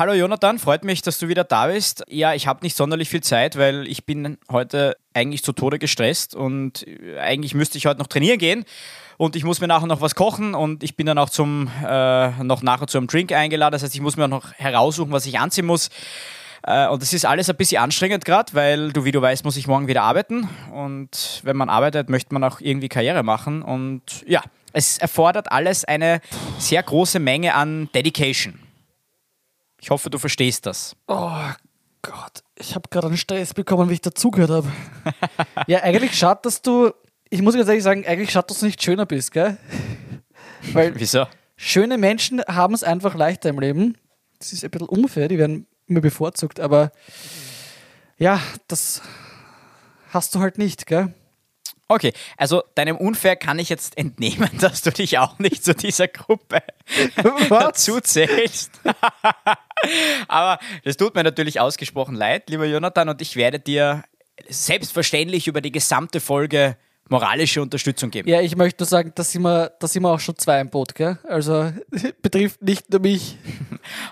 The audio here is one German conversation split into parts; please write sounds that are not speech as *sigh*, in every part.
hallo Jonathan, freut mich, dass du wieder da bist. Ja, ich habe nicht sonderlich viel Zeit, weil ich bin heute eigentlich zu Tode gestresst und eigentlich müsste ich heute noch trainieren gehen und ich muss mir nachher noch was kochen und ich bin dann auch zum äh, noch nachher zu einem Drink eingeladen. Das heißt, ich muss mir auch noch heraussuchen, was ich anziehen muss. Äh, und das ist alles ein bisschen anstrengend gerade, weil du, wie du weißt, muss ich morgen wieder arbeiten. Und wenn man arbeitet, möchte man auch irgendwie Karriere machen. Und ja, es erfordert alles eine sehr große Menge an Dedication. Ich hoffe, du verstehst das. Oh Gott, ich habe gerade einen Stress bekommen, wie ich dazugehört habe. *laughs* ja, eigentlich schade, dass du, ich muss ganz ehrlich sagen, eigentlich schade, dass du nicht schöner bist, gell? *laughs* Weil Wieso? Schöne Menschen haben es einfach leichter im Leben. Das ist ein bisschen unfair, die werden immer bevorzugt, aber ja, das hast du halt nicht, gell? Okay, also deinem Unfair kann ich jetzt entnehmen, *laughs* dass du dich auch nicht zu dieser Gruppe *laughs* dazu zählst. *laughs* Aber das tut mir natürlich ausgesprochen leid, lieber Jonathan, und ich werde dir selbstverständlich über die gesamte Folge moralische Unterstützung geben. Ja, ich möchte nur sagen, da sind wir, da sind wir auch schon zwei im Boot, gell? Also betrifft nicht nur mich.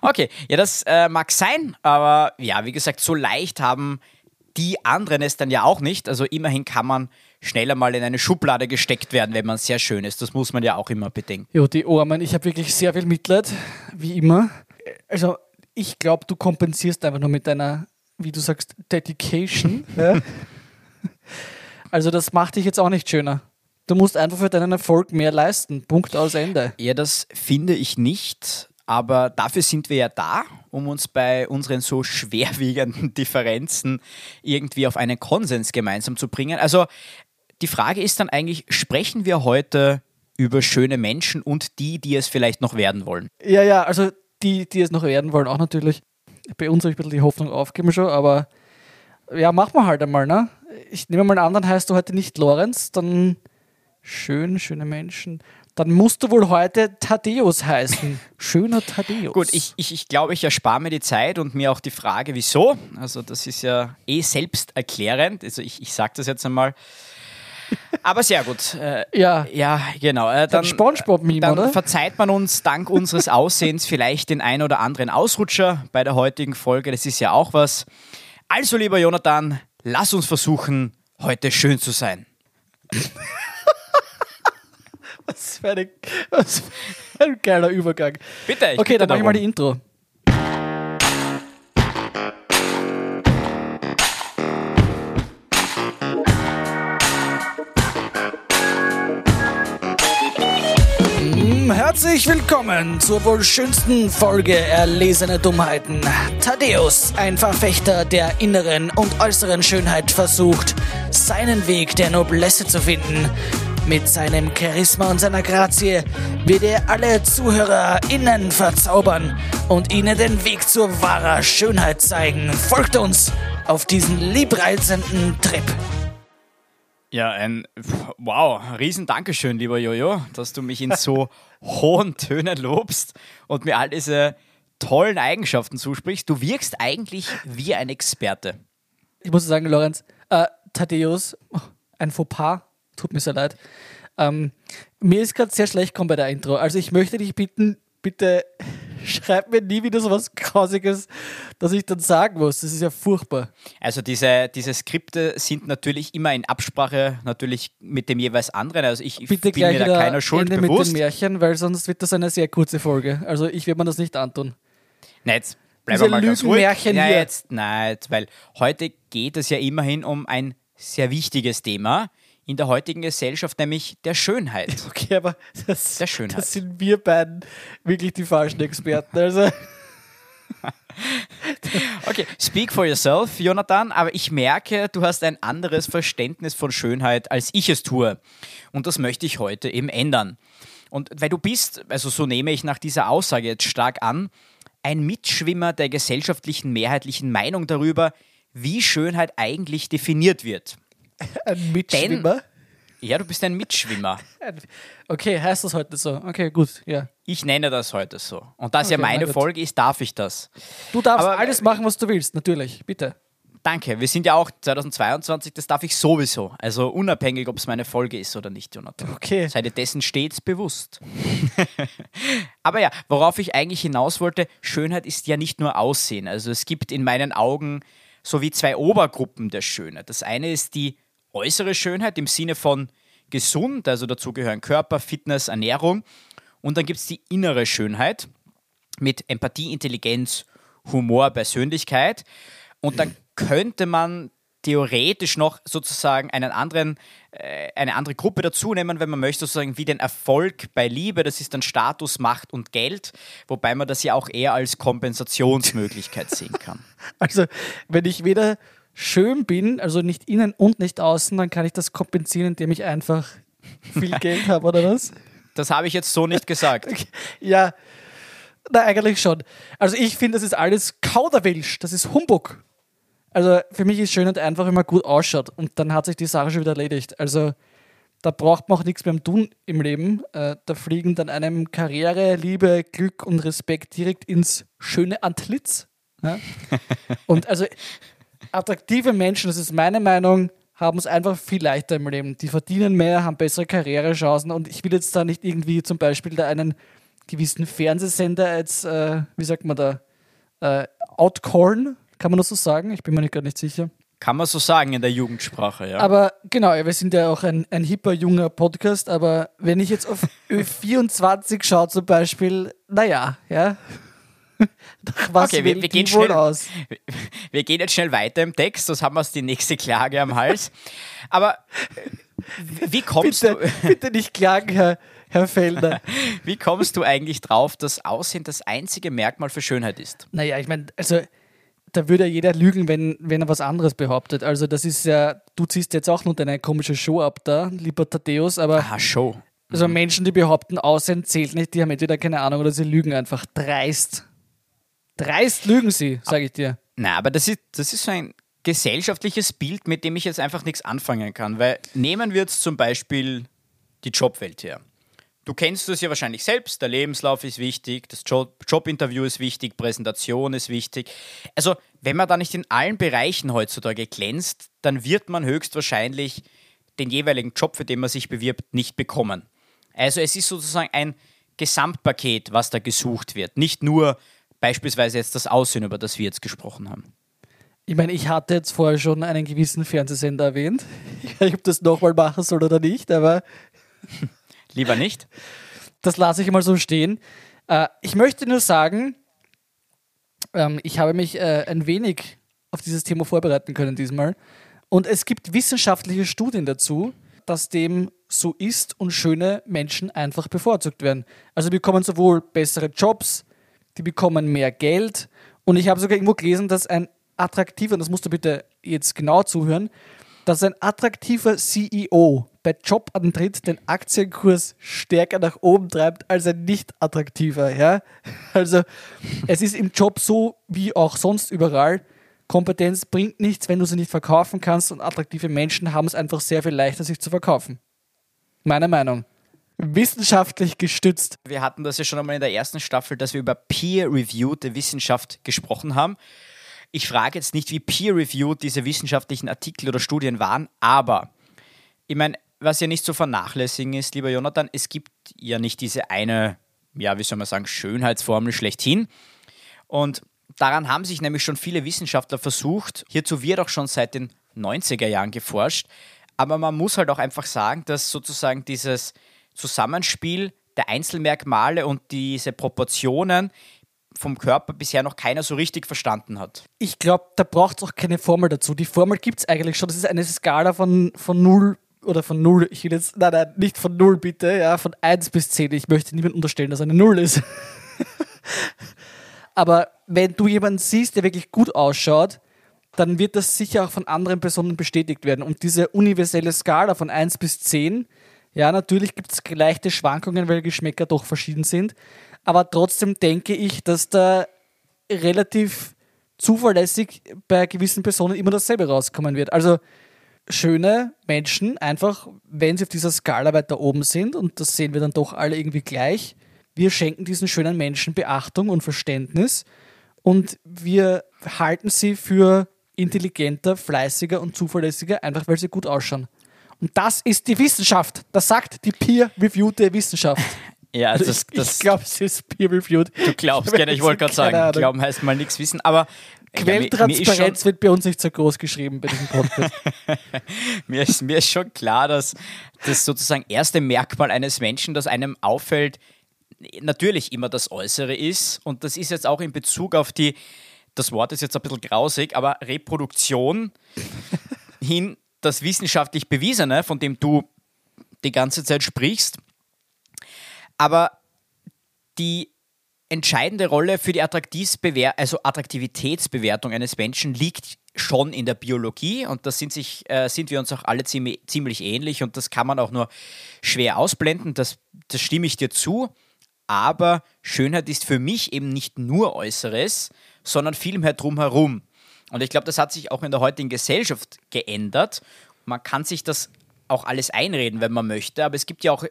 Okay, ja, das äh, mag sein, aber ja, wie gesagt, so leicht haben die anderen es dann ja auch nicht. Also immerhin kann man schneller mal in eine Schublade gesteckt werden, wenn man sehr schön ist. Das muss man ja auch immer bedenken. Jo, die Armen, ich habe wirklich sehr viel Mitleid, wie immer. Also ich glaube, du kompensierst einfach nur mit deiner, wie du sagst, Dedication. *laughs* ja? Also das macht dich jetzt auch nicht schöner. Du musst einfach für deinen Erfolg mehr leisten. Punkt aus Ende. Ja, das finde ich nicht. Aber dafür sind wir ja da, um uns bei unseren so schwerwiegenden *laughs* Differenzen irgendwie auf einen Konsens gemeinsam zu bringen. Also die Frage ist dann eigentlich, sprechen wir heute über schöne Menschen und die, die es vielleicht noch werden wollen? Ja, ja, also die, die es noch werden wollen, auch natürlich. Bei uns habe ich ein bisschen die Hoffnung aufgegeben schon, aber ja, machen wir halt einmal, ne? Ich nehme mal einen anderen, heißt du heute nicht Lorenz, dann schön, schöne Menschen. Dann musst du wohl heute Thaddeus heißen. *laughs* Schöner Thaddeus. Gut, ich, ich, ich glaube, ich erspare mir die Zeit und mir auch die Frage, wieso. Also, das ist ja eh selbsterklärend. Also, ich, ich sage das jetzt einmal. Aber sehr gut. Äh, ja. Ja, genau. Äh, dann, Spongebob-Meme, dann oder? verzeiht man uns dank unseres Aussehens vielleicht den ein oder anderen Ausrutscher bei der heutigen Folge. Das ist ja auch was. Also, lieber Jonathan, lass uns versuchen, heute schön zu sein. *laughs* was, für eine, was für ein geiler Übergang. Bitte. Ich okay, dann mach ich mal die Intro. Herzlich willkommen zur wohl schönsten Folge Erlesene Dummheiten. Thaddeus, ein Verfechter der inneren und äußeren Schönheit, versucht, seinen Weg der Noblesse zu finden. Mit seinem Charisma und seiner Grazie wird er alle ZuhörerInnen verzaubern und ihnen den Weg zur wahrer Schönheit zeigen. Folgt uns auf diesen liebreizenden Trip. Ja, ein wow, riesen Dankeschön, lieber Jojo, dass du mich in so *laughs* hohen Tönen lobst und mir all diese tollen Eigenschaften zusprichst. Du wirkst eigentlich wie ein Experte. Ich muss sagen, Lorenz, äh, Thaddeus, oh, ein Fauxpas, tut mir sehr leid. Ähm, mir ist gerade sehr schlecht gekommen bei der Intro. Also ich möchte dich bitten, bitte schreib mir nie wieder so was Grausiges, dass ich dann sagen muss. Das ist ja furchtbar. Also diese, diese Skripte sind natürlich immer in Absprache natürlich mit dem jeweils anderen. Also ich Bitte bin mir da keiner Schuld Ende mit bewusst. den Märchen, weil sonst wird das eine sehr kurze Folge. Also ich werde mir das nicht antun. Nein, jetzt bleiben wir mal ganz ruhig. Nein, hier. jetzt, nein, jetzt, weil heute geht es ja immerhin um ein sehr wichtiges Thema in der heutigen Gesellschaft, nämlich der Schönheit. *laughs* Okay, aber das, Der Schönheit. das sind wir beiden wirklich die falschen Experten. Also *laughs* Okay, speak for yourself, Jonathan, aber ich merke, du hast ein anderes Verständnis von Schönheit, als ich es tue. Und das möchte ich heute eben ändern. Und weil du bist, also so nehme ich nach dieser Aussage jetzt stark an, ein Mitschwimmer der gesellschaftlichen mehrheitlichen Meinung darüber, wie Schönheit eigentlich definiert wird. *laughs* ein Mitschwimmer. Ja, du bist ein Mitschwimmer. *laughs* Okay, heißt das heute so? Okay, gut, ja. Ich nenne das heute so. Und da es ja Okay, na meine gut. Folge ist, darf ich das. Du darfst Aber- alles machen, was du willst, natürlich, bitte. Danke. Wir sind ja auch 2022, das darf ich sowieso. Also unabhängig, ob es meine Folge ist oder nicht, Jonathan. Okay. Sei dir dessen stets bewusst. *laughs* Aber ja, worauf ich eigentlich hinaus wollte, Schönheit ist ja nicht nur Aussehen. Also es gibt in meinen Augen so wie zwei Obergruppen der Schönheit. Das eine ist die äußere Schönheit im Sinne von gesund, also dazu gehören Körper, Fitness, Ernährung. Und dann gibt es die innere Schönheit mit Empathie, Intelligenz, Humor, Persönlichkeit. Und dann könnte man theoretisch noch sozusagen einen anderen, äh, eine andere Gruppe dazu nehmen, wenn man möchte, sozusagen wie den Erfolg bei Liebe, das ist dann Status, Macht und Geld, wobei man das ja auch eher als Kompensationsmöglichkeit sehen kann. *laughs* Also, wenn ich weder schön bin, also nicht innen und nicht außen, dann kann ich das kompensieren, indem ich einfach viel *laughs* Geld habe, oder was? Das habe ich jetzt so nicht gesagt. *laughs* Okay. Ja, na, eigentlich schon. Also ich finde, das ist alles Kauderwelsch, das ist Humbug. Also für mich ist Schönheit einfach, wenn man gut ausschaut und dann hat sich die Sache schon wieder erledigt. Also da braucht man auch nichts mehr tun im Leben. Äh, da fliegen dann einem Karriere, Liebe, Glück und Respekt direkt ins schöne Antlitz. Ja? *laughs* und also attraktive Menschen, das ist meine Meinung, haben es einfach viel leichter im Leben. Die verdienen mehr, haben bessere Karrierechancen und ich will jetzt da nicht irgendwie zum Beispiel da einen gewissen Fernsehsender als, äh, wie sagt man da, äh, outcorn, kann man das so sagen? Ich bin mir nicht gar nicht sicher. Kann man so sagen in der Jugendsprache, ja. Aber genau, wir sind ja auch ein, ein hipper, junger Podcast, aber wenn ich jetzt auf *laughs* Ö24 schaue zum Beispiel, naja, ja, nach was Okay, wir- wir gehen schnell- aus? *laughs* Wir gehen jetzt schnell weiter im Text, sonst haben wir uns die nächste Klage am Hals. Aber äh, wie kommst, Bitte, du, *laughs* bitte nicht klagen, Herr, Herr Fellner. *laughs* wie kommst du eigentlich drauf, dass Aussehen das einzige Merkmal für Schönheit ist? Naja, ich meine, also da würde ja jeder lügen, wenn, wenn er was anderes behauptet. Also das ist ja, du ziehst jetzt auch nur deine komische Show ab da, lieber Thaddeus, aber Ah, Show. also Menschen, die behaupten, Aussehen zählt nicht, die haben entweder keine Ahnung oder sie lügen einfach. Dreist. Dreist lügen sie, sage ich dir. Na, aber das ist, das ist so ein gesellschaftliches Bild, mit dem ich jetzt einfach nichts anfangen kann. Weil nehmen wir jetzt zum Beispiel die Jobwelt her. Du kennst das ja wahrscheinlich selbst. Der Lebenslauf ist wichtig, das Job Jobinterview ist wichtig, Präsentation ist wichtig. Also, wenn man da nicht in allen Bereichen heutzutage glänzt, dann wird man höchstwahrscheinlich den jeweiligen Job, für den man sich bewirbt, nicht bekommen. Also, es ist sozusagen ein Gesamtpaket, was da gesucht wird. Nicht nur beispielsweise jetzt das Aussehen, über das wir jetzt gesprochen haben. Ich meine, ich hatte jetzt vorher schon einen gewissen Fernsehsender erwähnt. Ich weiß nicht, ob das nochmal machen soll oder nicht, aber *laughs* Lieber nicht. das lasse ich mal so stehen. Äh, ich möchte nur sagen, ähm, ich habe mich äh, ein wenig auf dieses Thema vorbereiten können diesmal. Und es gibt wissenschaftliche Studien dazu, dass dem so ist und schöne Menschen einfach bevorzugt werden. Also bekommen sowohl bessere Jobs, die bekommen mehr Geld. Und ich habe sogar irgendwo gelesen, dass ein attraktiver, und das musst du bitte jetzt genau zuhören, dass ein attraktiver CEO bei Jobantritt den Aktienkurs stärker nach oben treibt als ein nicht attraktiver. Ja? *laughs* Also es ist im Job so wie auch sonst überall. Kompetenz bringt nichts, wenn du sie nicht verkaufen kannst und attraktive Menschen haben es einfach sehr viel leichter, sich zu verkaufen. Meine Meinung. Wissenschaftlich gestützt. Wir hatten das ja schon einmal in der ersten Staffel, dass wir über peer-reviewte Wissenschaft gesprochen haben. Ich frage jetzt nicht, wie peer-reviewed diese wissenschaftlichen Artikel oder Studien waren, aber ich meine, was ja nicht zu vernachlässigen ist, lieber Jonathan, es gibt ja nicht diese eine, ja, wie soll man sagen, Schönheitsformel schlechthin. Und daran haben sich nämlich schon viele Wissenschaftler versucht. Hierzu wird auch schon seit den 90er Jahren geforscht. Aber man muss halt auch einfach sagen, dass sozusagen dieses Zusammenspiel der Einzelmerkmale und diese Proportionen vom Körper bisher noch keiner so richtig verstanden hat. Ich glaube, da braucht es auch keine Formel dazu. Die Formel gibt es eigentlich schon. Das ist eine Skala von, von 0 oder von 0. Ich will jetzt, nein, nein, nicht von 0 bitte, ja, von 1 bis 10. Ich möchte niemandem unterstellen, dass eine 0 ist. *laughs* Aber wenn du jemanden siehst, der wirklich gut ausschaut, dann wird das sicher auch von anderen Personen bestätigt werden. Und diese universelle Skala von 1 bis 10, ja, natürlich gibt es leichte Schwankungen, weil Geschmäcker doch verschieden sind. Aber trotzdem denke ich, dass da relativ zuverlässig bei gewissen Personen immer dasselbe rauskommen wird. Also schöne Menschen, einfach, wenn sie auf dieser Skala weiter oben sind, und das sehen wir dann doch alle irgendwie gleich, wir schenken diesen schönen Menschen Beachtung und Verständnis und wir halten sie für intelligenter, fleißiger und zuverlässiger, einfach weil sie gut ausschauen. Und das ist die Wissenschaft. Das sagt die peer-reviewte Wissenschaft. Ja, Also das, ich, das, ich glaube, es ist peer-reviewed. du glaubst gerne, ich wollte gerade sagen, glauben heißt mal nichts wissen, aber ja, mir- mir, Quelltransparenz wird bei uns nicht so groß geschrieben bei diesem Podcast. *laughs* mir, ist, mir ist schon klar, dass das sozusagen erste Merkmal eines Menschen, das einem auffällt, natürlich immer das Äußere ist. Und das ist jetzt auch in Bezug auf die, das Wort ist jetzt ein bisschen grausig, aber Reproduktion hin das wissenschaftlich Bewiesene, von dem du die ganze Zeit sprichst. Aber die entscheidende Rolle für die Attraktivsbewer also Attraktivitätsbewertung eines Menschen liegt schon in der Biologie und da sind, sich, äh, sind wir uns auch alle ziemlich, ziemlich ähnlich und das kann man auch nur schwer ausblenden, das, das stimme ich dir zu. Aber Schönheit ist für mich eben nicht nur Äußeres, sondern vielmehr drumherum. Und ich glaube, das hat sich auch in der heutigen Gesellschaft geändert. Man kann sich das auch alles einreden, wenn man möchte, aber es gibt ja auch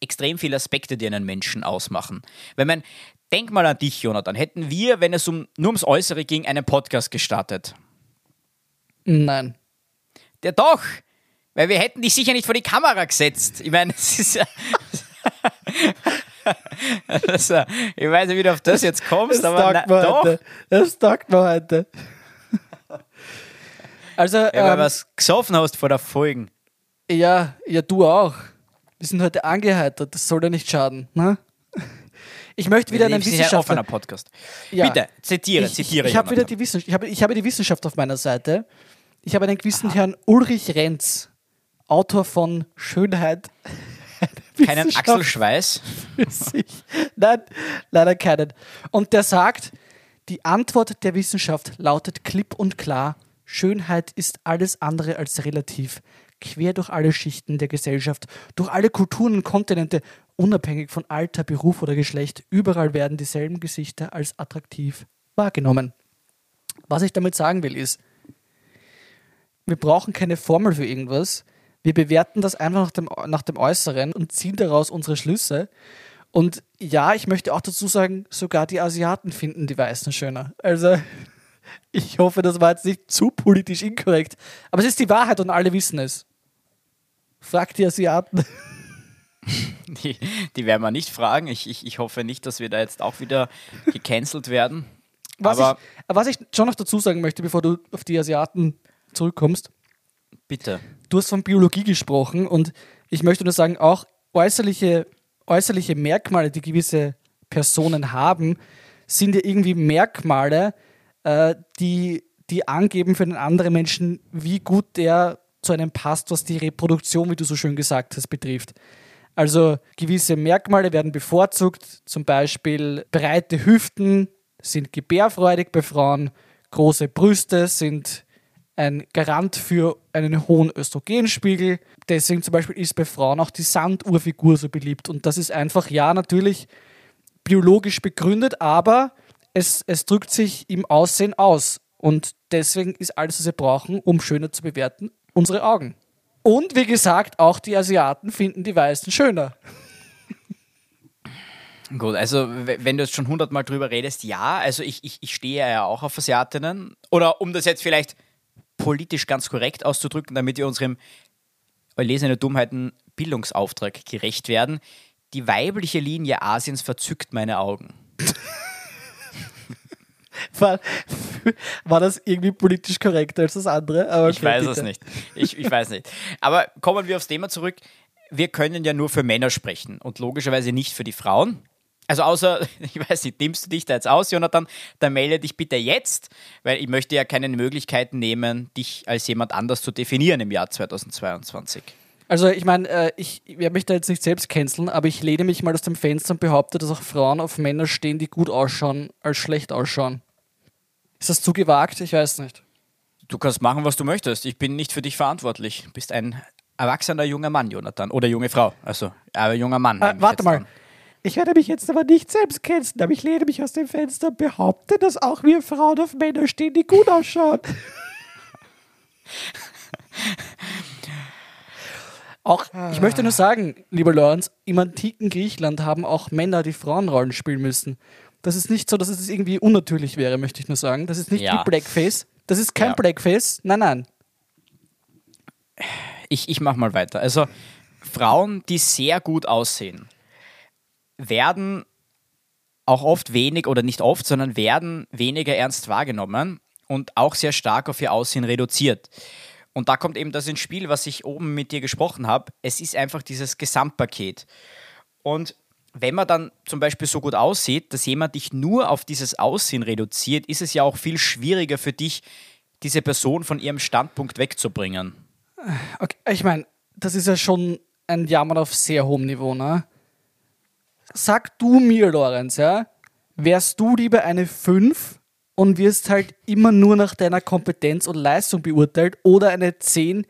extrem viele Aspekte, die einen Menschen ausmachen. Wenn man, denk mal an dich, Jonathan, hätten wir, wenn es um, nur ums Äußere ging, einen Podcast gestartet. Nein. Der doch, weil wir hätten dich sicher nicht vor die Kamera gesetzt. Ich meine, es ist ja... *laughs* also, ich weiß nicht, wie du auf das jetzt kommst, Das aber na, doch. heute. Das taugt mir heute. *laughs* Also, Ja, weil ähm, was gesoffen hast vor der Folgen. ja, ja, du auch. Wir sind heute angeheitert, das soll ja nicht schaden. Ne? Ich möchte wieder einen ja ein offener Wissenschaftler. Podcast. Ja. Bitte, zitiere, ich, zitiere. Ich, ich, habe wieder die Wissenschaft, ich, habe, ich habe die Wissenschaft auf meiner Seite. Ich habe einen gewissen Herrn Ulrich Renz, Autor von Schönheit. *laughs* Keinen Axel Schweiß. Nein, leider keinen. Und der sagt, die Antwort der Wissenschaft lautet klipp und klar, Schönheit ist alles andere als relativ. Quer durch alle Schichten der Gesellschaft, durch alle Kulturen und Kontinente, unabhängig von Alter, Beruf oder Geschlecht, überall werden dieselben Gesichter als attraktiv wahrgenommen. Was ich damit sagen will, ist, wir brauchen keine Formel für irgendwas. Wir bewerten das einfach nach dem, nach dem Äußeren und ziehen daraus unsere Schlüsse. Und ja, ich möchte auch dazu sagen, sogar die Asiaten finden die Weißen schöner. Also, *laughs* ich hoffe, das war jetzt nicht zu politisch inkorrekt. Aber es ist die Wahrheit und alle wissen es. Fragt die Asiaten. *laughs* Die, die werden wir nicht fragen. Ich, ich, ich hoffe nicht, dass wir da jetzt auch wieder gecancelt werden. Was, Aber ich, was ich schon noch dazu sagen möchte, bevor du auf die Asiaten zurückkommst, bitte. Du hast von Biologie gesprochen und ich möchte nur sagen, auch äußerliche, äußerliche Merkmale, die gewisse Personen haben, sind ja irgendwie Merkmale, äh, die, die angeben für den anderen Menschen, wie gut der zu einem passt, was die Reproduktion, wie du so schön gesagt hast, betrifft. Also gewisse Merkmale werden bevorzugt, zum Beispiel breite Hüften sind gebärfreudig bei Frauen, große Brüste sind ein Garant für einen hohen Östrogenspiegel. Deswegen zum Beispiel ist bei Frauen auch die Sanduhrfigur so beliebt. Und das ist einfach, ja, natürlich biologisch begründet, aber es, es drückt sich im Aussehen aus. Und deswegen ist alles, was wir brauchen, um schöner zu bewerten, unsere Augen. Und wie gesagt, auch die Asiaten finden die Weißen schöner. *laughs* Gut, also wenn du jetzt schon hundertmal drüber redest, ja, also ich, ich, ich stehe ja auch auf Asiatinnen. Oder um das jetzt vielleicht politisch ganz korrekt auszudrücken, damit wir unserem erlesene Dummheiten Bildungsauftrag gerecht werden, die weibliche Linie Asiens verzückt meine Augen. *laughs* War, war das irgendwie politisch korrekter als das andere? Aber Ich okay, weiß bitte. es nicht. Ich, ich weiß nicht. Aber kommen wir aufs Thema zurück. Wir können ja nur für Männer sprechen und logischerweise nicht für die Frauen. Also außer, *laughs* ich weiß nicht, nimmst du dich da jetzt aus, Jonathan, dann melde dich bitte jetzt, weil ich möchte ja keine Möglichkeiten nehmen, dich als jemand anders zu definieren im Jahr 2022. Also ich meine, äh, ich werde mich da jetzt nicht selbst canceln, aber ich lehne mich mal aus dem Fenster und behaupte, dass auch Frauen auf Männer stehen, die gut ausschauen, als schlecht ausschauen. Ist das zu gewagt? Ich weiß nicht. Du kannst machen, was du möchtest. Ich bin nicht für dich verantwortlich. Du bist ein erwachsener junger Mann, Jonathan. Oder junge Frau. Also, aber junger Mann. Äh, warte mal. an. Ich werde mich jetzt aber nicht selbst canceln, aber ich lehne mich aus dem Fenster und behaupte, dass auch wir Frauen auf Männer stehen, die gut ausschauen. *laughs* Auch, ich möchte nur sagen, lieber Lorenz, im antiken Griechenland haben auch Männer die Frauenrollen spielen müssen. Das ist nicht so, dass es irgendwie unnatürlich wäre, möchte ich nur sagen. Das ist nicht Ja. wie Blackface. Das ist kein Ja. Blackface. Nein, nein. Ich, ich mach mal weiter. Also, Frauen, die sehr gut aussehen, werden auch oft wenig, oder nicht oft, sondern werden weniger ernst wahrgenommen und auch sehr stark auf ihr Aussehen reduziert. Und da kommt eben das ins Spiel, was ich oben mit dir gesprochen habe. Es ist einfach dieses Gesamtpaket. Und wenn man dann zum Beispiel so gut aussieht, dass jemand dich nur auf dieses Aussehen reduziert, ist es ja auch viel schwieriger für dich, diese Person von ihrem Standpunkt wegzubringen. Okay, ich meine, das ist ja schon ein Jammern auf sehr hohem Niveau, ne? Sag du mir, Lorenz, ja, wärst du lieber eine 5 und wirst halt immer nur nach deiner Kompetenz und Leistung beurteilt oder eine 10,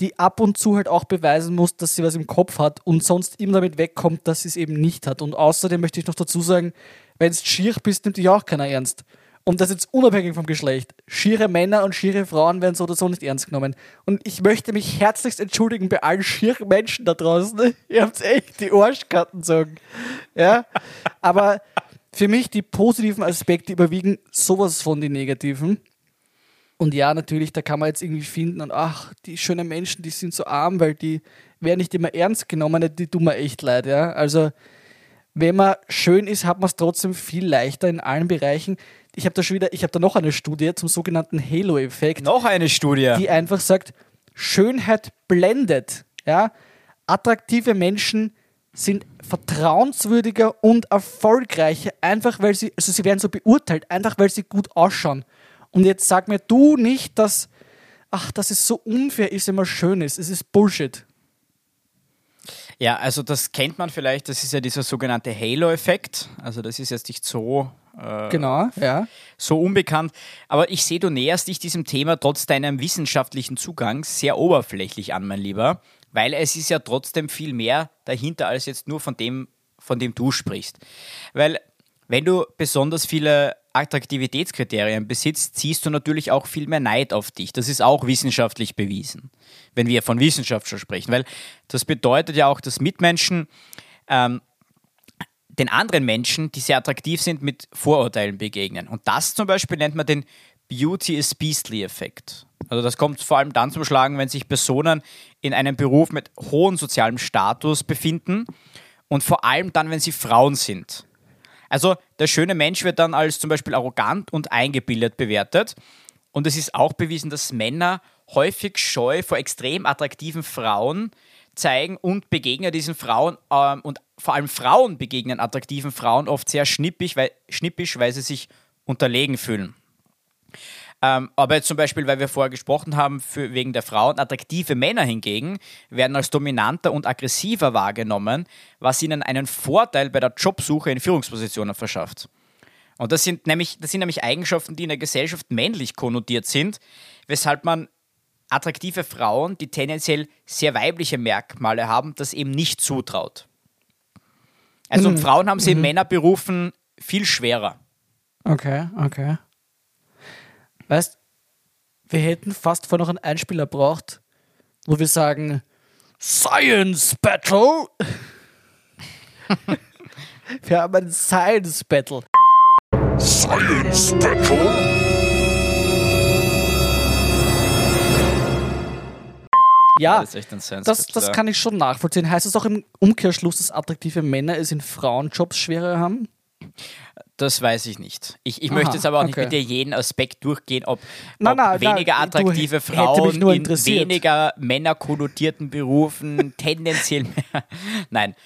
die ab und zu halt auch beweisen muss, dass sie was im Kopf hat und sonst immer damit wegkommt, dass sie es eben nicht hat. Und außerdem möchte ich noch dazu sagen, wenn du schier bist, nimmt dich auch keiner ernst. Und das jetzt unabhängig vom Geschlecht. Schiere Männer und schiere Frauen werden so oder so nicht ernst genommen. Und ich möchte mich herzlichst entschuldigen bei allen schieren Menschen da draußen. *laughs* Ihr habt echt die Arschkarten gezogen. Ja? Aber für mich die positiven Aspekte überwiegen sowas von die negativen. Und ja, natürlich, da kann man jetzt irgendwie finden und ach, die schönen Menschen, die sind so arm, weil die werden nicht immer ernst genommen, die tun mir echt leid, ja. Also, wenn man schön ist, hat man es trotzdem viel leichter in allen Bereichen. Ich habe da schon wieder, ich habe da noch eine Studie zum sogenannten Halo-Effekt, Noch eine Studie. die einfach sagt, Schönheit blendet, ja. Attraktive Menschen sind vertrauenswürdiger und erfolgreicher, einfach weil sie, also sie werden so beurteilt, einfach weil sie gut ausschauen. Und jetzt sag mir du nicht, dass, ach, dass es so unfair ist, wenn man schön ist. Es ist Bullshit. Ja, also das kennt man vielleicht, das ist ja dieser sogenannte Halo-Effekt. Also das ist jetzt nicht so, äh, Genau, ja. so unbekannt. Aber ich sehe, du näherst dich diesem Thema trotz deinem wissenschaftlichen Zugangs sehr oberflächlich an, mein Lieber. Weil es ist ja trotzdem viel mehr dahinter als jetzt nur von dem, von dem du sprichst. Weil wenn du besonders viele Attraktivitätskriterien besitzt, ziehst du natürlich auch viel mehr Neid auf dich. Das ist auch wissenschaftlich bewiesen, wenn wir von Wissenschaft schon sprechen. Weil das bedeutet ja auch, dass Mitmenschen ähm, den anderen Menschen, die sehr attraktiv sind, mit Vorurteilen begegnen. Und das zum Beispiel nennt man den Beauty is Beastly-Effekt. Also das kommt vor allem dann zum Schlagen, wenn sich Personen in einem Beruf mit hohem sozialem Status befinden und vor allem dann, wenn sie Frauen sind. Also der schöne Mensch wird dann als zum Beispiel arrogant und eingebildet bewertet. Und es ist auch bewiesen, dass Männer häufig Scheu vor extrem attraktiven Frauen zeigen und begegnen diesen Frauen ähm, und vor allem Frauen begegnen attraktiven Frauen oft sehr schnippisch, weil, schnippisch, weil sie sich unterlegen fühlen. Ähm, aber jetzt zum Beispiel, weil wir vorher gesprochen haben, für, wegen der Frauen, attraktive Männer hingegen werden als dominanter und aggressiver wahrgenommen, was ihnen einen Vorteil bei der Jobsuche in Führungspositionen verschafft. Und das sind nämlich, das sind nämlich Eigenschaften, die in der Gesellschaft männlich konnotiert sind, weshalb man attraktive Frauen, die tendenziell sehr weibliche Merkmale haben, das eben nicht zutraut. Also Mhm. Frauen haben sie in Männerberufen viel schwerer. Okay, okay. Weißt, wir hätten fast vor noch einen Einspieler braucht, wo wir sagen, Science Battle. *laughs* wir haben ein Science Battle. Science Battle? Ja, Das ist echt ein Science das, Battle, das kann ich schon nachvollziehen. Heißt es auch im Umkehrschluss, dass attraktive Männer es in Frauenjobs schwerer haben? Das weiß ich nicht. Ich, ich Aha, möchte jetzt aber auch nicht okay. mit dir jeden Aspekt durchgehen, ob, Nein, ob nein, weniger du, attraktive Frauen nur in weniger männerkonnotierten Berufen *laughs* tendenziell mehr. *laughs* Nein,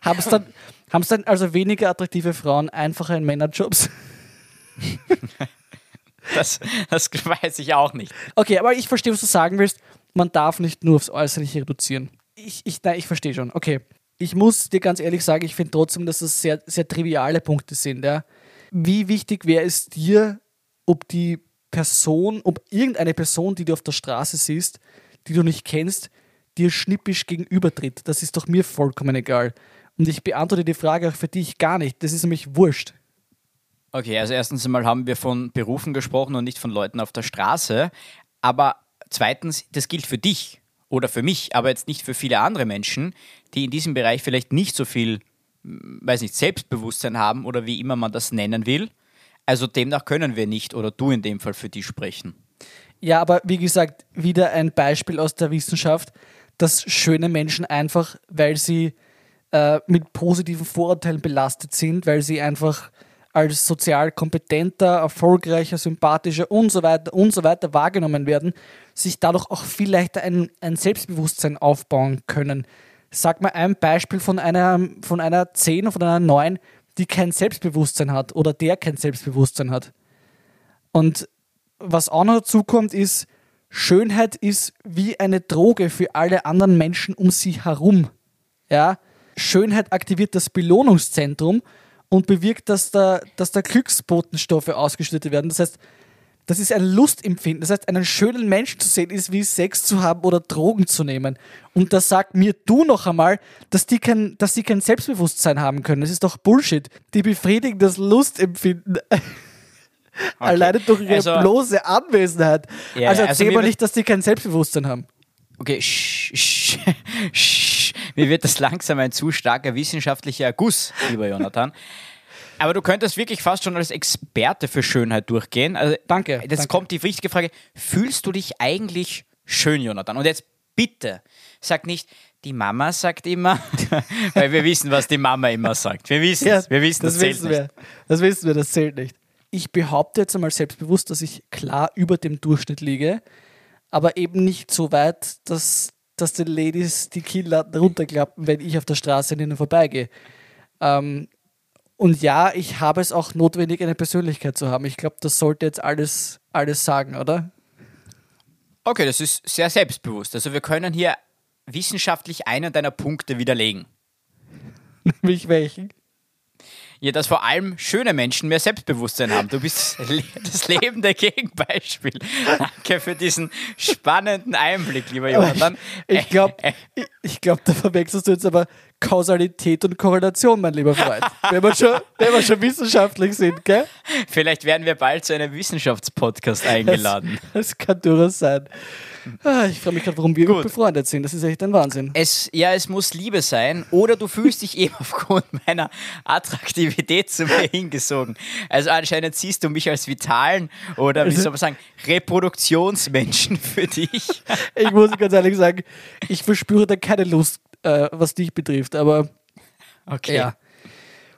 Haben es dann, haben's dann also weniger attraktive Frauen einfacher in Männerjobs? *laughs* das, das weiß ich auch nicht. Okay, aber ich verstehe, was du sagen willst. Man darf nicht nur aufs Äußerliche reduzieren. Ich, ich, nein, ich verstehe schon. Okay. Ich muss dir ganz ehrlich sagen, ich finde trotzdem, dass das sehr, sehr triviale Punkte sind. Ja. Wie wichtig wäre es dir, ob die Person, ob irgendeine Person, die du auf der Straße siehst, die du nicht kennst, dir schnippisch gegenübertritt? Das ist doch mir vollkommen egal. Und ich beantworte die Frage auch für dich gar nicht. Das ist nämlich wurscht. Okay, also erstens einmal haben wir von Berufen gesprochen und nicht von Leuten auf der Straße. Aber zweitens, das gilt für dich oder für mich, aber jetzt nicht für viele andere Menschen, die in diesem Bereich vielleicht nicht so viel, hm, weiß nicht, Selbstbewusstsein haben oder wie immer man das nennen will. Also demnach können wir nicht oder du in dem Fall für die sprechen. Ja, aber wie gesagt, wieder ein Beispiel aus der Wissenschaft, dass schöne Menschen einfach, weil sie äh, mit positiven Vorurteilen belastet sind, weil sie einfach als sozial kompetenter, erfolgreicher, sympathischer und so weiter und so weiter wahrgenommen werden, sich dadurch auch viel leichter ein, ein Selbstbewusstsein aufbauen können. Sag mal ein Beispiel von einer, von einer 10 oder von einer 9, die kein Selbstbewusstsein hat oder der kein Selbstbewusstsein hat. Und was auch noch dazu kommt, ist, Schönheit ist wie eine Droge für alle anderen Menschen um sie herum. Ja? Schönheit aktiviert das Belohnungszentrum und bewirkt, dass da, dass da Glücksbotenstoffe ausgeschüttet werden. Das heißt, das ist ein Lustempfinden. Das heißt, einen schönen Menschen zu sehen, ist wie Sex zu haben oder Drogen zu nehmen. Und da sagt mir du noch einmal, dass die kein, dass sie kein Selbstbewusstsein haben können. Das ist doch Bullshit. Die befriedigen das Lustempfinden. *laughs* Okay. Alleine durch ihre also, bloße Anwesenheit. Ja, also erzähl also, mal nicht, dass die kein Selbstbewusstsein haben. Okay, sch, sch, *laughs* sch. mir wird das langsam ein zu starker wissenschaftlicher Guss, lieber Jonathan. Aber du könntest wirklich fast schon als Experte für Schönheit durchgehen. Also, danke. Jetzt danke. kommt die wichtige Frage: Fühlst du dich eigentlich schön, Jonathan? Und jetzt bitte, sag nicht, die Mama sagt immer, *laughs* weil wir wissen, was die Mama immer sagt. Wir wissen ja, wir wissen, das, das zählt wissen nicht. Wir. Das wissen wir, das zählt nicht ich behaupte jetzt einmal selbstbewusst, dass ich klar über dem Durchschnitt liege, aber eben nicht so weit, dass, dass den Ladies die Kinnladen runterklappen, wenn ich auf der Straße an ihnen vorbeigehe. Ähm, und ja, ich habe es auch notwendig, eine Persönlichkeit zu haben. Ich glaube, das sollte jetzt alles, alles sagen, oder? Okay, das ist sehr selbstbewusst. Also wir können hier wissenschaftlich einen deiner Punkte widerlegen. *laughs* Nämlich welchen? Ja, dass vor allem schöne Menschen mehr Selbstbewusstsein haben. Du bist *laughs* das lebende Gegenbeispiel. Danke für diesen spannenden Einblick, lieber Jonathan. Ich, ich glaube, ich, ich glaub, da verwechselst du jetzt aber Kausalität und Korrelation, mein lieber Freund. *laughs* wenn, wir schon, wenn wir schon wissenschaftlich sind, gell? Vielleicht werden wir bald zu einem Wissenschaftspodcast eingeladen. Das, das kann durchaus sein. Ah, ich frage mich gerade, warum wir Gut. befreundet sind. Das ist echt ein Wahnsinn. Es, ja, es muss Liebe sein oder du fühlst dich eben *laughs* aufgrund meiner Attraktivität zu mir hingesogen. Also anscheinend siehst du mich als vitalen oder wie also soll man sagen, Reproduktionsmenschen für dich. *laughs* ich muss ganz ehrlich sagen, ich verspüre da keine Lust, äh, was dich betrifft, aber okay. Ja.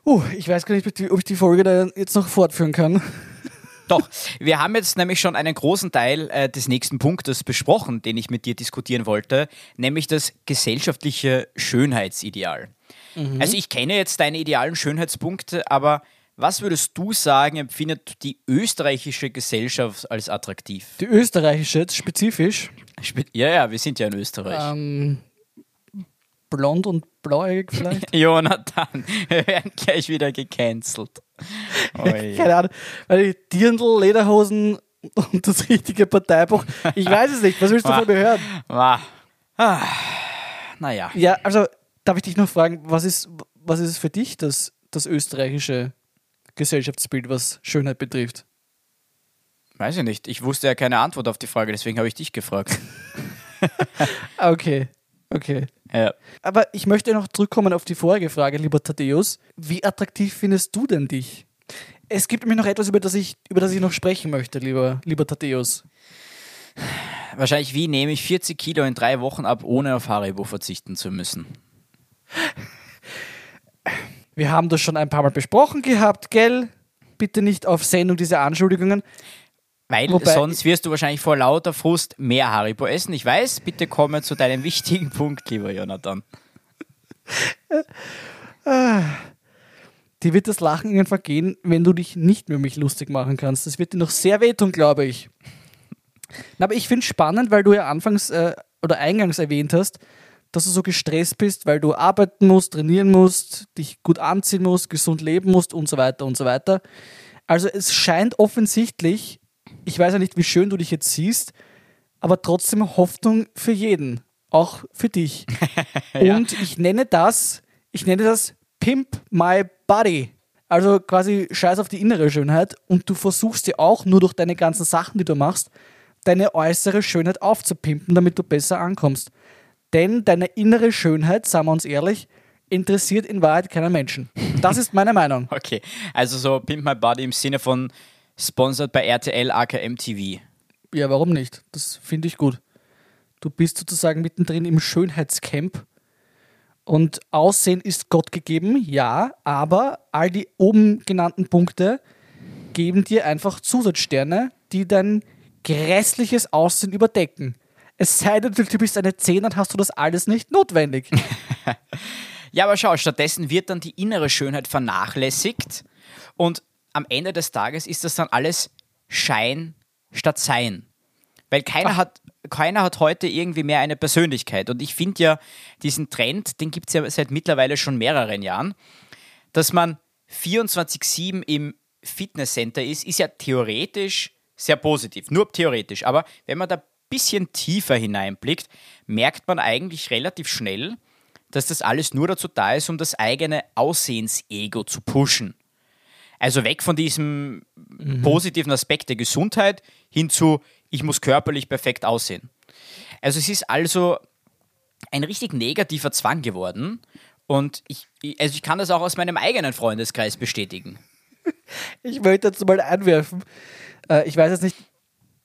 Uh, ich weiß gar nicht, ob ich die Folge da jetzt noch fortführen kann. *laughs* Doch, wir haben jetzt nämlich schon einen großen Teil äh, des nächsten Punktes besprochen, den ich mit dir diskutieren wollte, nämlich das gesellschaftliche Schönheitsideal. Mhm. Also ich kenne jetzt deine idealen Schönheitspunkte, aber was würdest du sagen, empfindet die österreichische Gesellschaft als attraktiv? Die österreichische, jetzt spezifisch? Spe ja, ja, wir sind ja in Österreich. Ähm, blond und blauäugig vielleicht? *laughs* Jonathan, wir werden gleich wieder gecancelt. Oh Keine Ahnung, weil die Dirndl, Lederhosen und das richtige Parteibuch, ich weiß es nicht, was willst du von mir hören? Ah. Naja. Ja, also darf ich dich noch fragen, was ist, was ist für dich das, das österreichische Gesellschaftsbild, was Schönheit betrifft? Weiß ich nicht. Ich wusste ja keine Antwort auf die Frage, deswegen habe ich dich gefragt. *laughs* okay. Okay. Ja. Aber ich möchte noch zurückkommen auf die vorige Frage, lieber Thaddeus. Wie attraktiv findest du denn dich? Es gibt nämlich noch etwas, über das ich, über das ich noch sprechen möchte, lieber, lieber Thaddeus. Wahrscheinlich, wie nehme ich 40 Kilo in drei Wochen ab, ohne auf Haribo verzichten zu müssen? Wir haben das schon ein paar Mal besprochen gehabt, gell? Bitte nicht auf Sendung diese Anschuldigungen. Weil Wobei, sonst wirst du wahrscheinlich vor lauter Frust mehr Haribo essen. Ich weiß, bitte komme zu deinem wichtigen Punkt, lieber Jonathan. Dir wird das Lachen irgendwann vergehen, wenn du dich nicht mehr mich lustig machen kannst. Das wird dir noch sehr wehtun, glaube ich. Aber ich finde es spannend, weil du ja anfangs äh, oder eingangs erwähnt hast, dass du so gestresst bist, weil du arbeiten musst, trainieren musst, dich gut anziehen musst, gesund leben musst und so weiter und so weiter. Also es scheint offensichtlich ich weiß ja nicht, wie schön du dich jetzt siehst, aber trotzdem Hoffnung für jeden, auch für dich. *laughs* ja. Und ich nenne das, ich nenne das Pimp My Body. Also quasi scheiß auf die innere Schönheit und du versuchst dir auch nur durch deine ganzen Sachen, die du machst, deine äußere Schönheit aufzupimpen, damit du besser ankommst. Denn deine innere Schönheit, sagen wir uns ehrlich, interessiert in Wahrheit keiner Menschen. Das ist meine Meinung. *laughs* Okay, also so Pimp My Body im Sinne von Sponsored bei RTL AKM TV. Ja, warum nicht? Das finde ich gut. Du bist sozusagen mittendrin im Schönheitscamp. Und Aussehen ist Gott gegeben, ja, aber all die oben genannten Punkte geben dir einfach Zusatzsterne, die dein grässliches Aussehen überdecken. Es sei denn, du bist eine 10, dann hast du das alles nicht notwendig. *laughs* Ja, aber schau, stattdessen wird dann die innere Schönheit vernachlässigt und am Ende des Tages ist das dann alles Schein statt Sein. Weil keiner hat, keiner hat heute irgendwie mehr eine Persönlichkeit. Und ich finde ja, diesen Trend, den gibt es ja seit mittlerweile schon mehreren Jahren, dass man 24-7 im Fitnesscenter ist, ist ja theoretisch sehr positiv. Nur theoretisch. Aber wenn man da ein bisschen tiefer hineinblickt, merkt man eigentlich relativ schnell, dass das alles nur dazu da ist, um das eigene Aussehensego zu pushen. Also weg von diesem mhm. positiven Aspekt der Gesundheit hin zu, ich muss körperlich perfekt aussehen. Also es ist also ein richtig negativer Zwang geworden und ich, also ich kann das auch aus meinem eigenen Freundeskreis bestätigen. *laughs* Ich möchte dazu mal einwerfen, äh, ich weiß jetzt nicht,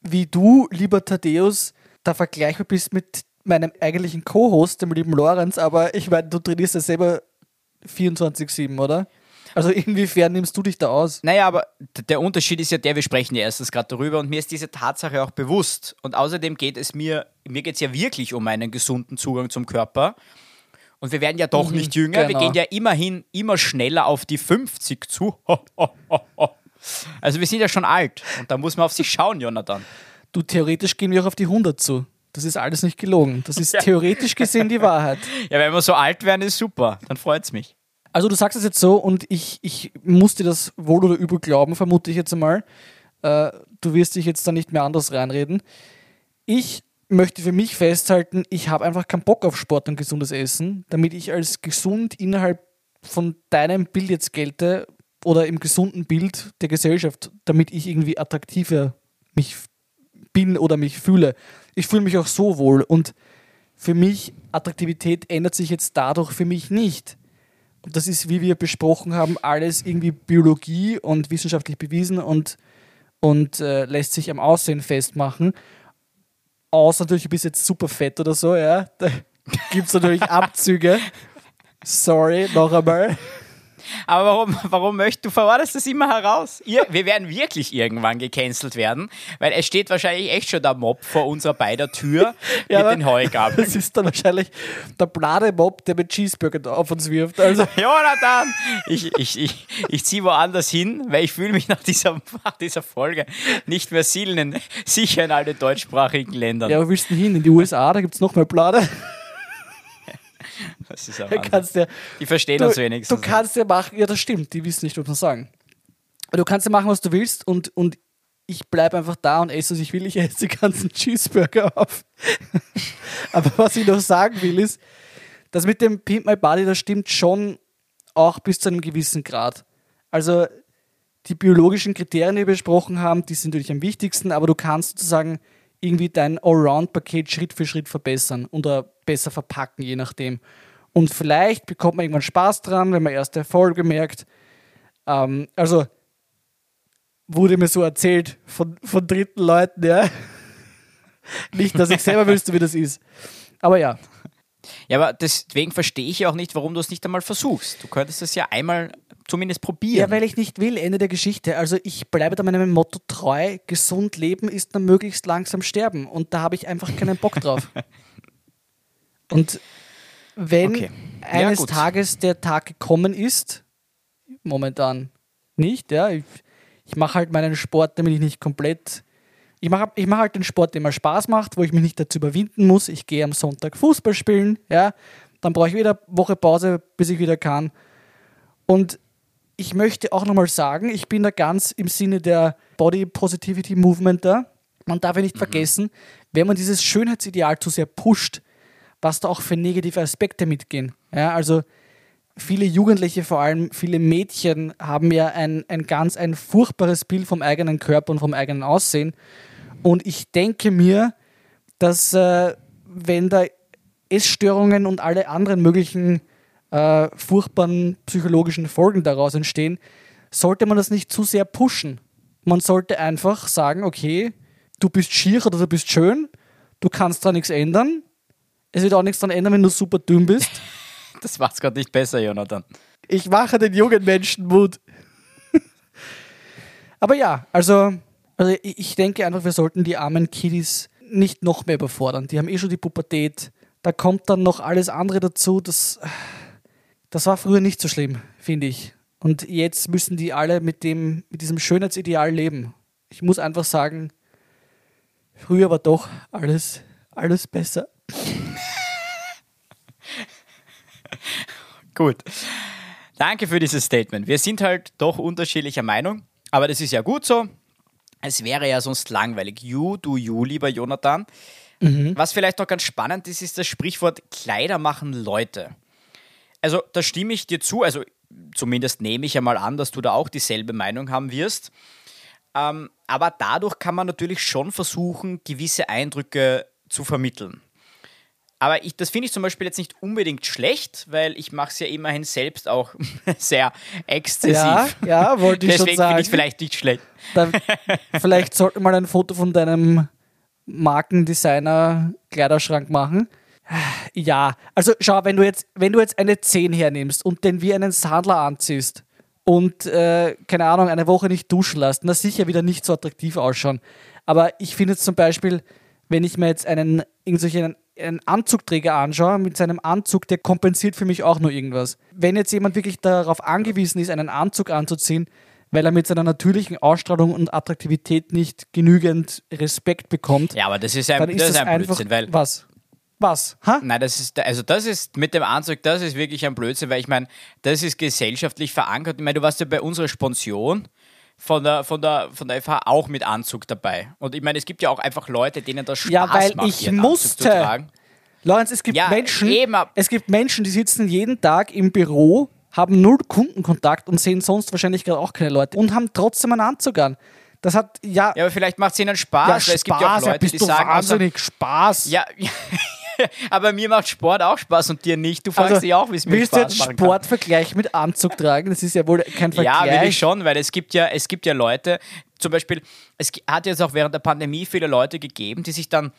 wie du, lieber Thaddeus, da vergleichbar bist mit meinem eigentlichen Co-Host, dem lieben Lorenz, aber ich meine, du trainierst ja selber 24-7, oder? Also inwiefern nimmst du dich da aus? Naja, aber der Unterschied ist ja der, wir sprechen ja erstens gerade darüber und mir ist diese Tatsache auch bewusst. Und außerdem geht es mir, mir geht es ja wirklich um einen gesunden Zugang zum Körper. Und wir werden ja doch mhm, nicht jünger, genau. wir gehen ja immerhin immer schneller auf die 50 zu. *laughs* Also wir sind ja schon alt und da muss man auf sich schauen, Jonathan. Du, theoretisch gehen wir auch auf die 100 zu. Das ist alles nicht gelogen. Das ist *laughs* ja. theoretisch gesehen die Wahrheit. Ja, wenn wir so alt werden, ist super. Dann freut es mich. Also du sagst es jetzt so und ich, ich muss dir das wohl oder übel glauben, vermute ich jetzt einmal. Äh, du wirst dich jetzt da nicht mehr anders reinreden. Ich möchte für mich festhalten, ich habe einfach keinen Bock auf Sport und gesundes Essen, damit ich als gesund innerhalb von deinem Bild jetzt gelte oder im gesunden Bild der Gesellschaft, damit ich irgendwie attraktiver mich bin oder mich fühle. Ich fühle mich auch so wohl und für mich, Attraktivität ändert sich jetzt dadurch für mich nicht. Das ist, wie wir besprochen haben, alles irgendwie Biologie und wissenschaftlich bewiesen und, und äh, lässt sich am Aussehen festmachen. Außer natürlich, du bist jetzt super fett oder so, ja. Da *laughs* gibt es natürlich Abzüge. Sorry, noch einmal. Aber warum, warum möchtest du verortest das immer heraus? Ihr, wir werden wirklich irgendwann gecancelt werden, weil es steht wahrscheinlich echt schon der Mob vor unserer beider Tür *laughs* ja, mit den Heugabeln. *laughs* Das ist dann wahrscheinlich der blade Mob, der mit Cheeseburger auf uns wirft. Also. *laughs* Jonathan, ich, ich, ich, ich ziehe woanders hin, weil ich fühle mich nach dieser, nach dieser Folge nicht mehr sicher in alle deutschsprachigen Ländern. Ja, wo willst du hin? In die USA, da gibt es noch mehr Blade. Das ist ja *laughs* kannst ja, Die verstehen du, uns wenigstens. Du kannst ja machen, ja, das stimmt, die wissen nicht, was man sagen. Du kannst ja machen, was du willst und, und ich bleibe einfach da und esse, was ich will. Ich esse die ganzen *laughs* Cheeseburger auf. *laughs* Aber was ich noch sagen will, ist, das mit dem Pimp My Body, das stimmt schon auch bis zu einem gewissen Grad. Also die biologischen Kriterien, die wir besprochen haben, die sind natürlich am wichtigsten, aber du kannst sozusagen irgendwie dein Allround-Paket Schritt für Schritt verbessern oder besser verpacken, je nachdem. Und vielleicht bekommt man irgendwann Spaß dran, wenn man erste Erfolge merkt. Ähm, also wurde mir so erzählt von, von dritten Leuten, ja. *laughs* nicht, dass ich selber wüsste, wie das ist. Aber ja. Ja, aber deswegen verstehe ich ja auch nicht, warum du es nicht einmal versuchst. Du könntest es ja einmal zumindest probieren. Ja, weil ich nicht will, Ende der Geschichte. Also ich bleibe da meinem Motto treu, gesund leben ist dann möglichst langsam sterben. Und da habe ich einfach keinen Bock drauf. *laughs* Und wenn okay. eines ja, Tages der Tag gekommen ist, momentan nicht, ja, ich, ich mache halt meinen Sport, damit ich nicht komplett. Ich mache ich mach halt den Sport, der mir Spaß macht, wo ich mich nicht dazu überwinden muss. Ich gehe am Sonntag Fußball spielen, ja. Dann brauche ich wieder eine Woche Pause, bis ich wieder kann. Und ich möchte auch nochmal sagen, ich bin da ganz im Sinne der Body Positivity Movement da. Man darf ja nicht mhm. vergessen, wenn man dieses Schönheitsideal zu sehr pusht, was da auch für negative Aspekte mitgehen. Ja, also viele Jugendliche, vor allem viele Mädchen, haben ja ein, ein ganz ein furchtbares Bild vom eigenen Körper und vom eigenen Aussehen. Und ich denke mir, dass äh, wenn da Essstörungen und alle anderen möglichen äh, furchtbaren psychologischen Folgen daraus entstehen, sollte man das nicht zu sehr pushen. Man sollte einfach sagen, okay, du bist schier oder du bist schön, du kannst da nichts ändern. Es wird auch nichts daran ändern, wenn du super dünn bist. *laughs* Das macht's gerade nicht besser, Jonathan. Ich mache den jungen Menschen Mut. *laughs* Aber ja, also, also ich denke einfach, wir sollten die armen Kiddies nicht noch mehr überfordern. Die haben eh schon die Pubertät. Da kommt dann noch alles andere dazu. Das, das war früher nicht so schlimm, finde ich. Und jetzt müssen die alle mit, dem, mit diesem Schönheitsideal leben. Ich muss einfach sagen, früher war doch alles, alles besser. *laughs* Gut. Danke für dieses Statement. Wir sind halt doch unterschiedlicher Meinung, aber das ist ja gut so. Es wäre ja sonst langweilig. You do you, lieber Jonathan. Was vielleicht noch ganz spannend ist, ist das Sprichwort Kleider machen Leute. Also, da stimme ich dir zu. Also, zumindest nehme ich ja mal an, dass du da auch dieselbe Meinung haben wirst. Ähm, aber dadurch kann man natürlich schon versuchen, gewisse Eindrücke zu vermitteln. Aber ich, das finde ich zum Beispiel jetzt nicht unbedingt schlecht, weil ich mache es ja immerhin selbst auch *laughs* sehr exzessiv. Ja, ja, wollte ich schon Deswegen sagen. finde ich es vielleicht nicht schlecht. Dann, *laughs* vielleicht sollten wir mal ein Foto von deinem Markendesigner-Kleiderschrank machen. Ja, also schau, wenn du jetzt, wenn du jetzt eine 10 hernimmst und den wie einen Sandler anziehst und, äh, keine Ahnung, eine Woche nicht duschen lässt, na sicher wieder nicht so attraktiv ausschauen. Aber ich finde jetzt zum Beispiel, wenn ich mir jetzt einen, irgendwelchen einen Anzugträger anschaue, mit seinem Anzug, der kompensiert für mich auch nur irgendwas. Wenn jetzt jemand wirklich darauf angewiesen ist, einen Anzug anzuziehen, weil er mit seiner natürlichen Ausstrahlung und Attraktivität nicht genügend Respekt bekommt, Ja, aber das ist dann ein, ist das ist ein Blödsinn, weil was? Was? Ha? Nein, das ist, also das ist mit dem Anzug, das ist wirklich ein Blödsinn, weil ich meine, das ist gesellschaftlich verankert. Ich meine, du warst ja bei unserer Sponsion von der, von der, von der FH auch mit Anzug dabei. Und ich meine, es gibt ja auch einfach Leute, denen das Spaß Ja, weil macht, ich Anzug musste. zu tragen. Lorenz, es gibt Ja, Menschen, eben, es gibt Menschen, die sitzen jeden Tag im Büro, haben null Kundenkontakt und sehen sonst wahrscheinlich gerade auch keine Leute und haben trotzdem einen Anzug an. Das hat ja, Ja, aber vielleicht macht es ihnen Spaß, ja, weil es gibt ja auch Spaß, ja, Leute, bist die du sagen, also, wahnsinnig Spaß. ja, *laughs* *laughs* aber mir macht Sport auch Spaß und dir nicht. Du fragst also, dich auch, wie es mir willst du Spaß jetzt. Sportvergleich mit Anzug tragen? Das ist ja wohl kein Vergleich. Ja, will ich schon, weil es gibt ja, es gibt ja Leute, zum Beispiel, es hat jetzt auch während der Pandemie viele Leute gegeben, die sich dann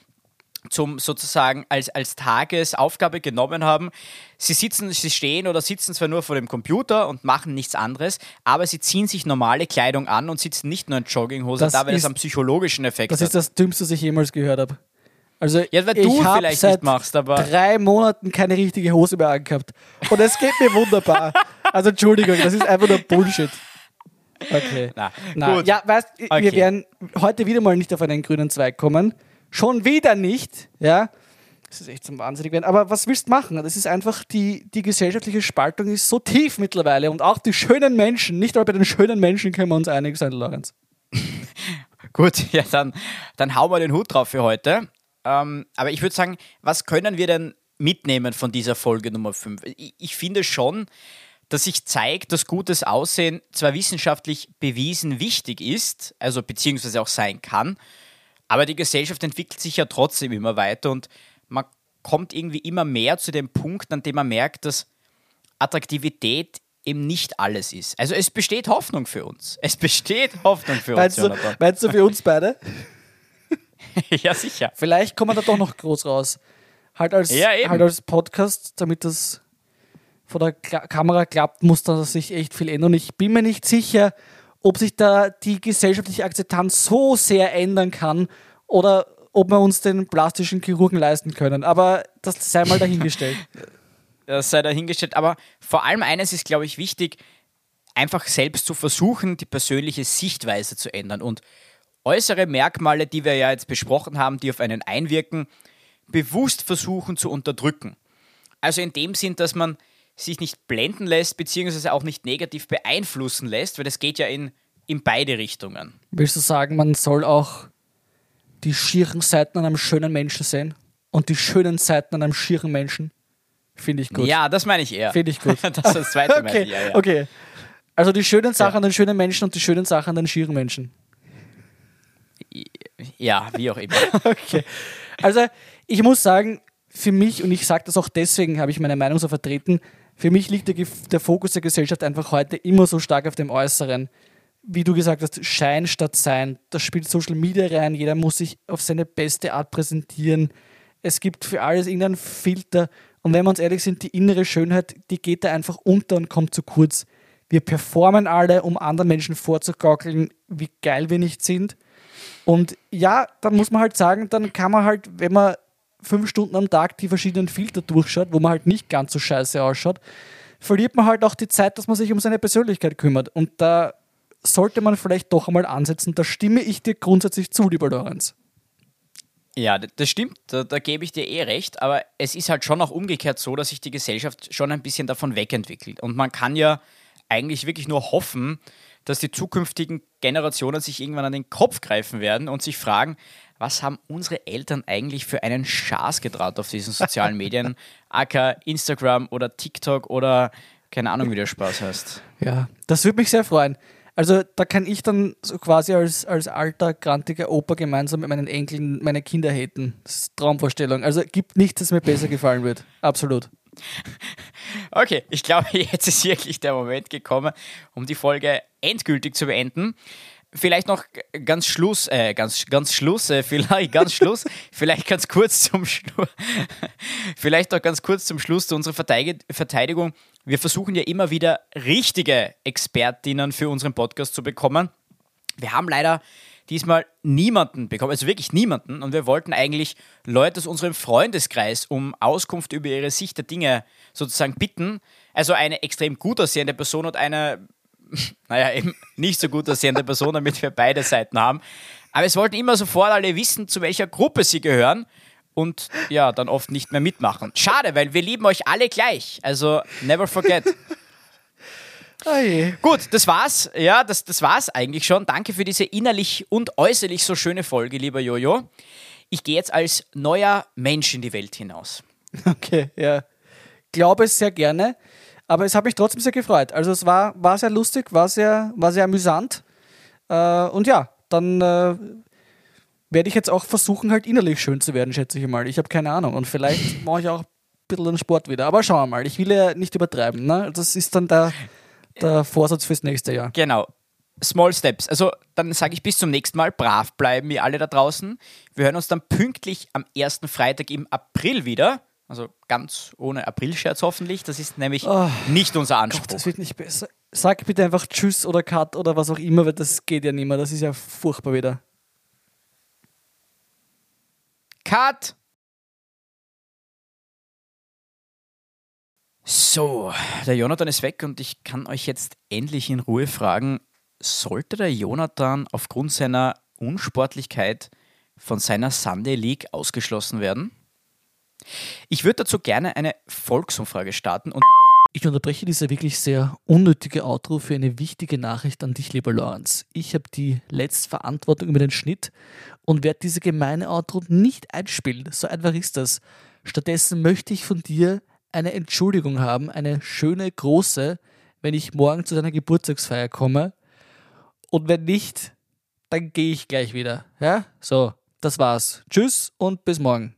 zum sozusagen als, als Tagesaufgabe genommen haben. Sie sitzen, sie stehen oder sitzen zwar nur vor dem Computer und machen nichts anderes, aber sie ziehen sich normale Kleidung an und sitzen nicht nur in Jogginghose Das da, weil ist- das einen psychologischen Effekt Das hat. ist das Dümmste, was ich jemals gehört habe. Also Ja, weil ich du hab vielleicht seit nicht machst, aber- drei Monaten keine richtige Hose mehr angehabt. Und es geht mir wunderbar. *laughs* Also Entschuldigung, das ist einfach nur Bullshit. Okay. Na, Na, gut. Ja, weißt, Okay. wir werden heute wieder mal nicht auf einen grünen Zweig kommen. Schon wieder nicht, ja. Das ist echt zum Wahnsinnig werden. Aber was willst du machen? Das ist einfach, die, die gesellschaftliche Spaltung ist so tief mittlerweile und auch die schönen Menschen, nicht nur bei den schönen Menschen können wir uns einig sein, Lorenz. *laughs* Gut, ja, dann, dann hauen wir den Hut drauf für heute. Ähm, aber ich würde sagen, was können wir denn mitnehmen von dieser Folge Nummer 5? Ich, ich finde schon, dass sich zeigt, dass gutes Aussehen zwar wissenschaftlich bewiesen wichtig ist, also beziehungsweise auch sein kann, aber die Gesellschaft entwickelt sich ja trotzdem immer weiter und man kommt irgendwie immer mehr zu dem Punkt, an dem man merkt, dass Attraktivität eben nicht alles ist. Also es besteht Hoffnung für uns. Es besteht Hoffnung für uns, Meinst du, Jonathan. meinst du für uns beide? *laughs* Ja, sicher. Vielleicht kommen wir da doch noch groß raus. Halt als, Ja, halt als Podcast, damit das vor der Kla Kamera klappt, muss da sich echt viel ändern. Und ich bin mir nicht sicher, ob sich da die gesellschaftliche Akzeptanz so sehr ändern kann oder ob wir uns den plastischen Chirurgen leisten können. Aber das sei mal dahingestellt. *laughs* Das sei dahingestellt. Aber vor allem eines ist, glaube ich, wichtig, einfach selbst zu versuchen, die persönliche Sichtweise zu ändern und äußere Merkmale, die wir ja jetzt besprochen haben, die auf einen einwirken, bewusst versuchen zu unterdrücken. Also in dem Sinn, dass man sich nicht blenden lässt, beziehungsweise auch nicht negativ beeinflussen lässt, weil das geht ja in, in beide Richtungen. Willst du sagen, man soll auch die schieren Seiten an einem schönen Menschen sehen und die schönen Seiten an einem schieren Menschen? Finde ich gut. Ja, das meine ich eher. Finde ich gut. *laughs* das ist das zweite meine *laughs* okay, ich, ja, ja. okay. Also die schönen Sachen an den schönen Menschen und die schönen Sachen an den schieren Menschen. Ja, wie auch immer. *laughs* Okay. Also ich muss sagen, für mich, und ich sage das auch deswegen, habe ich meine Meinung so vertreten, für mich liegt der, der Fokus der Gesellschaft einfach heute immer so stark auf dem Äußeren. wie du gesagt hast, Schein statt Sein. Das spielt Social Media rein. Jeder muss sich auf seine beste Art präsentieren. Es gibt für alles irgendeinen Filter. Und wenn wir uns ehrlich sind, die innere Schönheit, die geht da einfach unter und kommt zu kurz. Wir performen alle, um anderen Menschen vorzugaukeln, wie geil wir nicht sind. Und ja, dann muss man halt sagen, dann kann man halt, wenn man fünf Stunden am Tag die verschiedenen Filter durchschaut, wo man halt nicht ganz so scheiße ausschaut, verliert man halt auch die Zeit, dass man sich um seine Persönlichkeit kümmert. Und da sollte man vielleicht doch einmal ansetzen. Da stimme ich dir grundsätzlich zu, lieber Lorenz. Ja, das stimmt, da, da, gebe ich dir eh recht, aber es ist halt schon auch umgekehrt so, dass sich die Gesellschaft schon ein bisschen davon wegentwickelt. Und man kann ja eigentlich wirklich nur hoffen, dass die zukünftigen Generationen sich irgendwann an den Kopf greifen werden und sich fragen, was haben unsere Eltern eigentlich für einen Schaß getraut auf diesen sozialen Medien, *laughs* aka Instagram oder TikTok oder keine Ahnung, wie der Spaß heißt. Ja, das würde mich sehr freuen. Also da kann ich dann so quasi als, als alter, grantiger Opa gemeinsam mit meinen Enkeln meine Kinder haten. Das ist Traumvorstellung. Also gibt nichts, das mir besser gefallen wird. Absolut. *laughs* Okay, ich glaube, *laughs* jetzt ist wirklich der Moment gekommen, um die Folge endgültig zu beenden. Vielleicht noch ganz Schluss, äh, ganz, ganz Schluss, äh, *laughs* vielleicht ganz Schluss, vielleicht ganz kurz zum Schluss, vielleicht noch ganz kurz zum Schluss zu unserer Verteidigung. Wir versuchen ja immer wieder richtige Expertinnen für unseren Podcast zu bekommen. Wir haben leider diesmal niemanden bekommen, also wirklich niemanden. Und wir wollten eigentlich Leute aus unserem Freundeskreis um Auskunft über ihre Sicht der Dinge sozusagen bitten. Also eine extrem gut aussehende Person und eine *laughs* naja, eben nicht so gut aussehende Person, damit wir beide Seiten haben. Aber es wollten immer sofort alle wissen, zu welcher Gruppe sie gehören und ja, dann oft nicht mehr mitmachen. Schade, weil wir lieben euch alle gleich. Also never forget. Oh Gut, das war's. Ja, das, das war's eigentlich schon. Danke für diese innerlich und äußerlich so schöne Folge, lieber Jojo. Ich gehe jetzt als neuer Mensch in die Welt hinaus. *laughs* Okay, ja. Glaube es sehr gerne. Aber es hat mich trotzdem sehr gefreut. Also es war, war sehr lustig, war sehr, war sehr amüsant. Äh, und ja, dann äh, werde ich jetzt auch versuchen, halt innerlich schön zu werden, schätze ich mal. Ich habe keine Ahnung. Und vielleicht *laughs* mache ich auch ein bisschen den Sport wieder. Aber schauen wir mal. Ich will ja nicht übertreiben. Ne? Das ist dann der, der Vorsatz fürs nächste Jahr. Genau. Small Steps. Also dann sage ich bis zum nächsten Mal. Brav bleiben wir alle da draußen. Wir hören uns dann pünktlich am ersten Freitag im April wieder. Also ganz ohne Aprilscherz hoffentlich. Das ist nämlich oh, nicht unser Anspruch. Gott, das wird nicht besser. Sag bitte einfach Tschüss oder Cut oder was auch immer, weil das geht ja nicht mehr. Das ist ja furchtbar wieder. Cut! So, der Jonathan ist weg und ich kann euch jetzt endlich in Ruhe fragen, sollte der Jonathan aufgrund seiner Unsportlichkeit von seiner Sunday League ausgeschlossen werden? Ich würde dazu gerne eine Volksumfrage starten und ich unterbreche diese wirklich sehr unnötige Outro für eine wichtige Nachricht an dich, lieber Lorenz. Ich habe die letzte Verantwortung über den Schnitt und werde diese gemeine Outro nicht einspielen. So einfach ist das. Stattdessen möchte ich von dir eine Entschuldigung haben, eine schöne, große, wenn ich morgen zu deiner Geburtstagsfeier komme. Und wenn nicht, dann gehe ich gleich wieder. Ja? So, das war's. Tschüss und bis morgen.